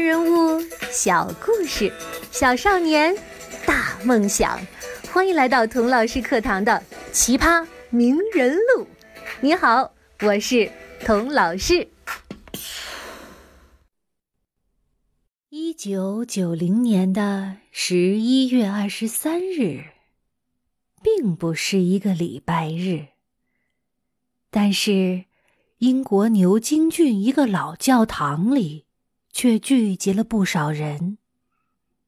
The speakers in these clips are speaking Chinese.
人物小故事，小少年大梦想。欢迎来到童老师课堂的《奇葩名人录》。你好，我是童老师。一九九零年的十一月二十三日，并不是一个礼拜日，但是英国牛津郡一个老教堂里。却聚集了不少人，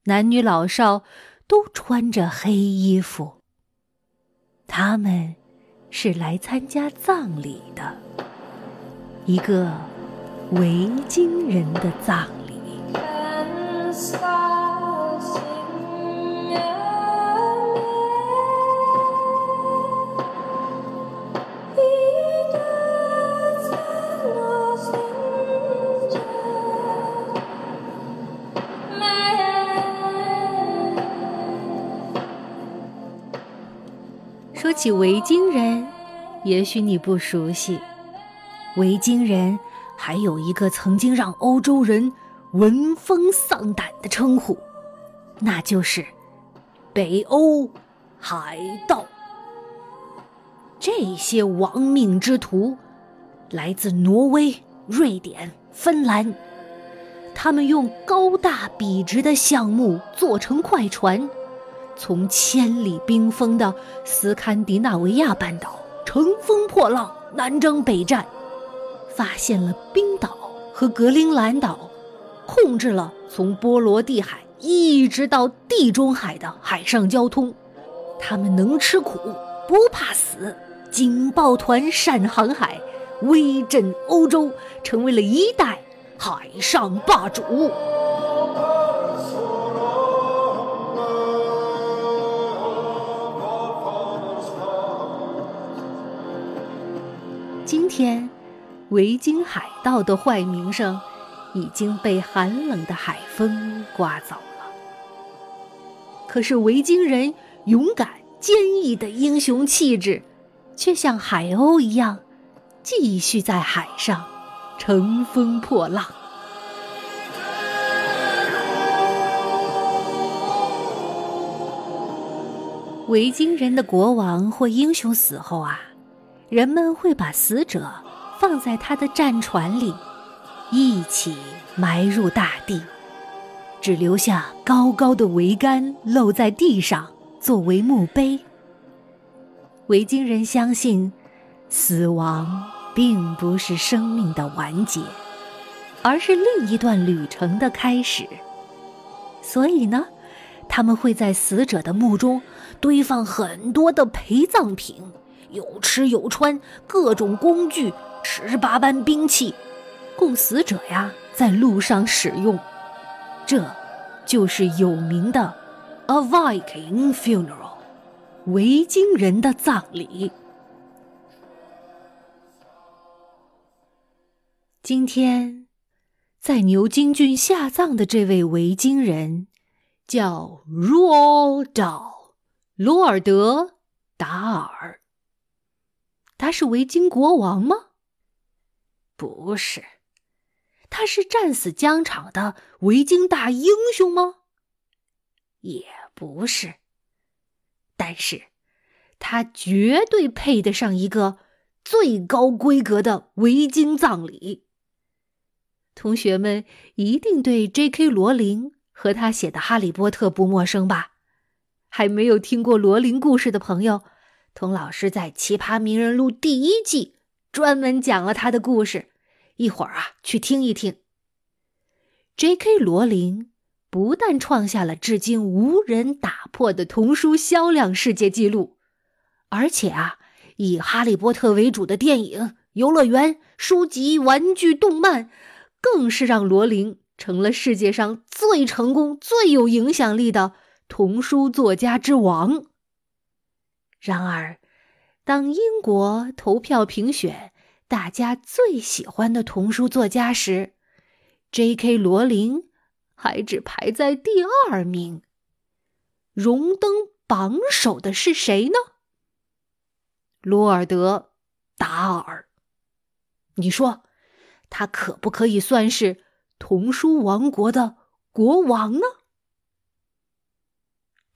男女老少都穿着黑衣服。他们是来参加葬礼的，一个维京人的葬礼。说起维京人，也许你不熟悉。维京人还有一个曾经让欧洲人闻风丧胆的称呼，那就是北欧海盗。这些亡命之徒来自挪威、瑞典、芬兰，他们用高大笔直的橡木做成快船。从千里冰封的斯堪的纳维亚半岛乘风破浪南征北战，发现了冰岛和格陵兰岛，控制了从波罗的海一直到地中海的海上交通。他们能吃苦，不怕死，警报团善航海，威震欧洲，成为了一代海上霸主。天，维京海盗的坏名声已经被寒冷的海风刮走了。可是，维京人勇敢坚毅的英雄气质，却像海鸥一样，继续在海上乘风破浪。维京人的国王或英雄死后啊。人们会把死者放在他的战船里，一起埋入大地，只留下高高的桅杆露在地上作为墓碑。维京人相信，死亡并不是生命的完结，而是另一段旅程的开始。所以呢，他们会在死者的墓中堆放很多的陪葬品。有吃有穿，各种工具，十八般兵器，供死者呀在路上使用。这，就是有名的 A Viking Funeral，维京人的葬礼。今天，在牛津郡下葬的这位维京人，叫 Roald，罗尔德·达尔。他是维京国王吗？不是，他是战死疆场的维京大英雄吗？也不是。但是，他绝对配得上一个最高规格的维京葬礼。同学们一定对 J.K. 罗琳和他写的《哈利波特》不陌生吧？还没有听过罗琳故事的朋友。童老师在《奇葩名人录》第一季专门讲了他的故事，一会儿啊去听一听。J.K. 罗琳不但创下了至今无人打破的童书销量世界纪录，而且啊，以《哈利波特》为主的电影、游乐园、书籍、玩具、动漫，更是让罗琳成了世界上最成功、最有影响力的童书作家之王。然而，当英国投票评选大家最喜欢的童书作家时，J.K. 罗琳还只排在第二名。荣登榜首的是谁呢？罗尔德·达尔。你说，他可不可以算是童书王国的国王呢？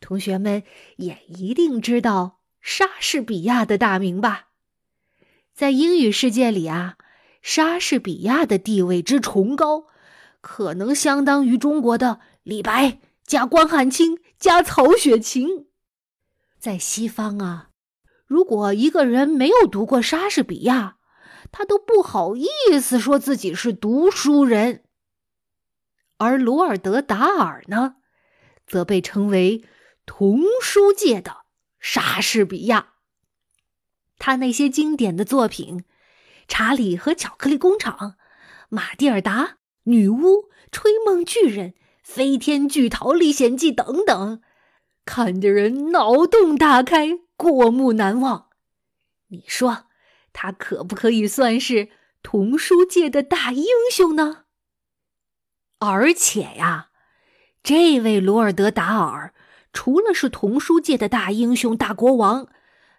同学们也一定知道莎士比亚的大名吧？在英语世界里啊，莎士比亚的地位之崇高，可能相当于中国的李白加关汉卿加曹雪芹。在西方啊，如果一个人没有读过莎士比亚，他都不好意思说自己是读书人。而罗尔德·达尔呢，则被称为童书界的莎士比亚。他那些经典的作品，《查理和巧克力工厂》《马蒂尔达》《女巫》《吹梦巨人》《飞天巨桃历险记》等等，看得人脑洞大开，过目难忘。你说，他可不可以算是童书界的大英雄呢？而且呀，这位罗尔德·达尔除了是童书界的大英雄、大国王，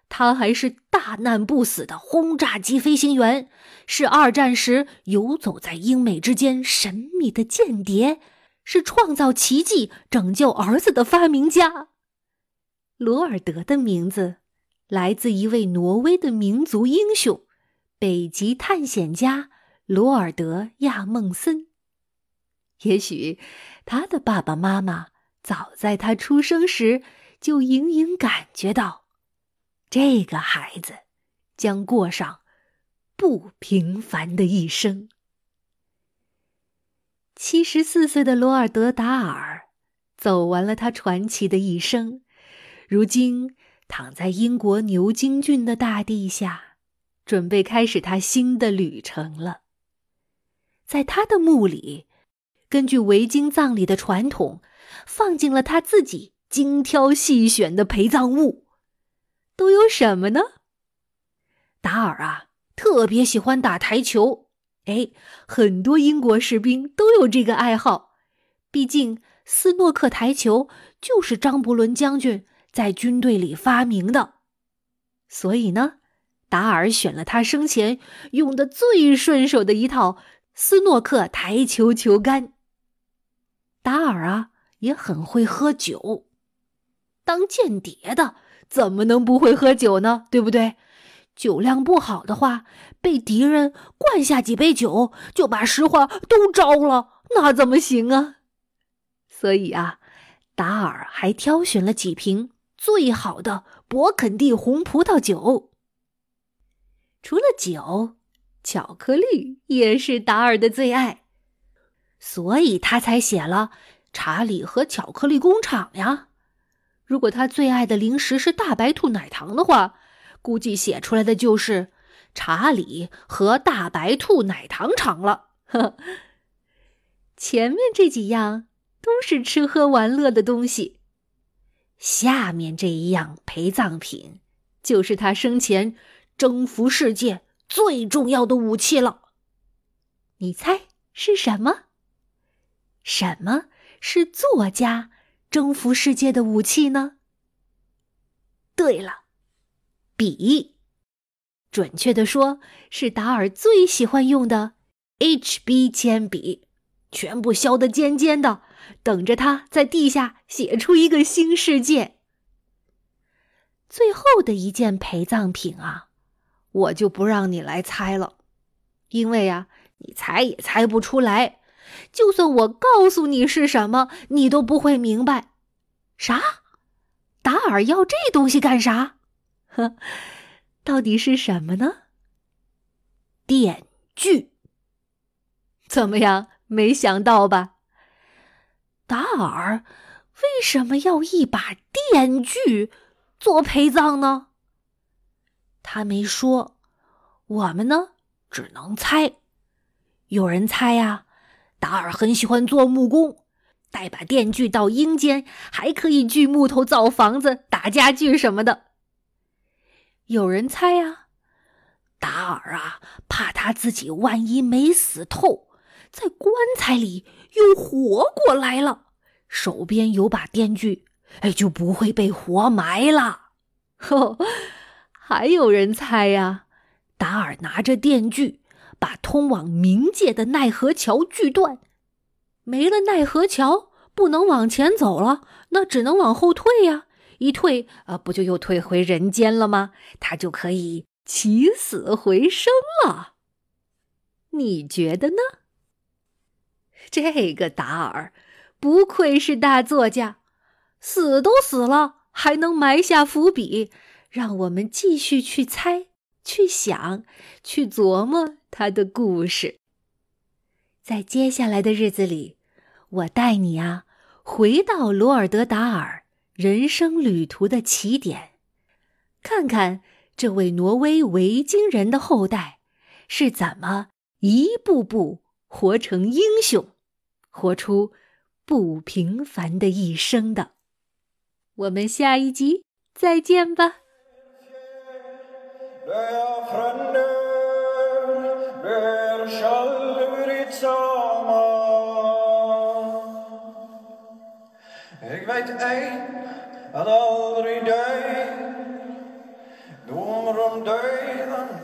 他还是大难不死的轰炸机飞行员，是二战时游走在英美之间神秘的间谍，是创造奇迹、拯救儿子的发明家。罗尔德的名字来自一位挪威的民族英雄——北极探险家罗尔德·亚梦森。也许，他的爸爸妈妈早在他出生时就隐隐感觉到，这个孩子将过上不平凡的一生。七十四岁的罗尔德·达尔走完了他传奇的一生，如今躺在英国牛津郡的大地下，准备开始他新的旅程了。在他的墓里。根据维京葬礼的传统，放进了他自己精挑细选的陪葬物，都有什么呢？达尔啊，特别喜欢打台球，哎，很多英国士兵都有这个爱好，毕竟斯诺克台球就是张伯伦将军在军队里发明的，所以呢，达尔选了他生前用的最顺手的一套斯诺克台球球杆。达尔啊，也很会喝酒。当间谍的怎么能不会喝酒呢？对不对？酒量不好的话，被敌人灌下几杯酒，就把实话都招了，那怎么行啊？所以啊，达尔还挑选了几瓶最好的勃肯第红葡萄酒。除了酒，巧克力也是达尔的最爱。所以他才写了《查理和巧克力工厂》呀。如果他最爱的零食是大白兔奶糖的话，估计写出来的就是《查理和大白兔奶糖厂》了。呵，前面这几样都是吃喝玩乐的东西，下面这一样陪葬品，就是他生前征服世界最重要的武器了。你猜是什么？什么是作家征服世界的武器呢？对了，笔，准确的说是达尔最喜欢用的 HB 铅笔，全部削得尖尖的，等着他在地下写出一个新世界。最后的一件陪葬品啊，我就不让你来猜了，因为呀，你猜也猜不出来。就算我告诉你是什么，你都不会明白。啥？达尔要这东西干啥？呵，到底是什么呢？电锯。怎么样？没想到吧？达尔为什么要一把电锯做陪葬呢？他没说，我们呢只能猜。有人猜呀。达尔很喜欢做木工，带把电锯到阴间，还可以锯木头造房子、打家具什么的。有人猜呀，达尔啊，怕他自己万一没死透，在棺材里又活过来了，手边有把电锯，哎，就不会被活埋了。呵，还有人猜呀，达尔拿着电锯。把通往冥界的奈何桥锯断，没了奈何桥，不能往前走了，那只能往后退呀。一退，啊，不就又退回人间了吗？他就可以起死回生了。你觉得呢？这个达尔不愧是大作家，死都死了，还能埋下伏笔，让我们继续去猜、去想、去琢磨他的故事。在接下来的日子里，我带你啊，回到罗尔德·达尔人生旅途的起点，看看这位挪威维京人的后代是怎么一步步活成英雄。活出不平凡的一生的，我们下一集再见吧。ey att aldrig dö. Dom om döden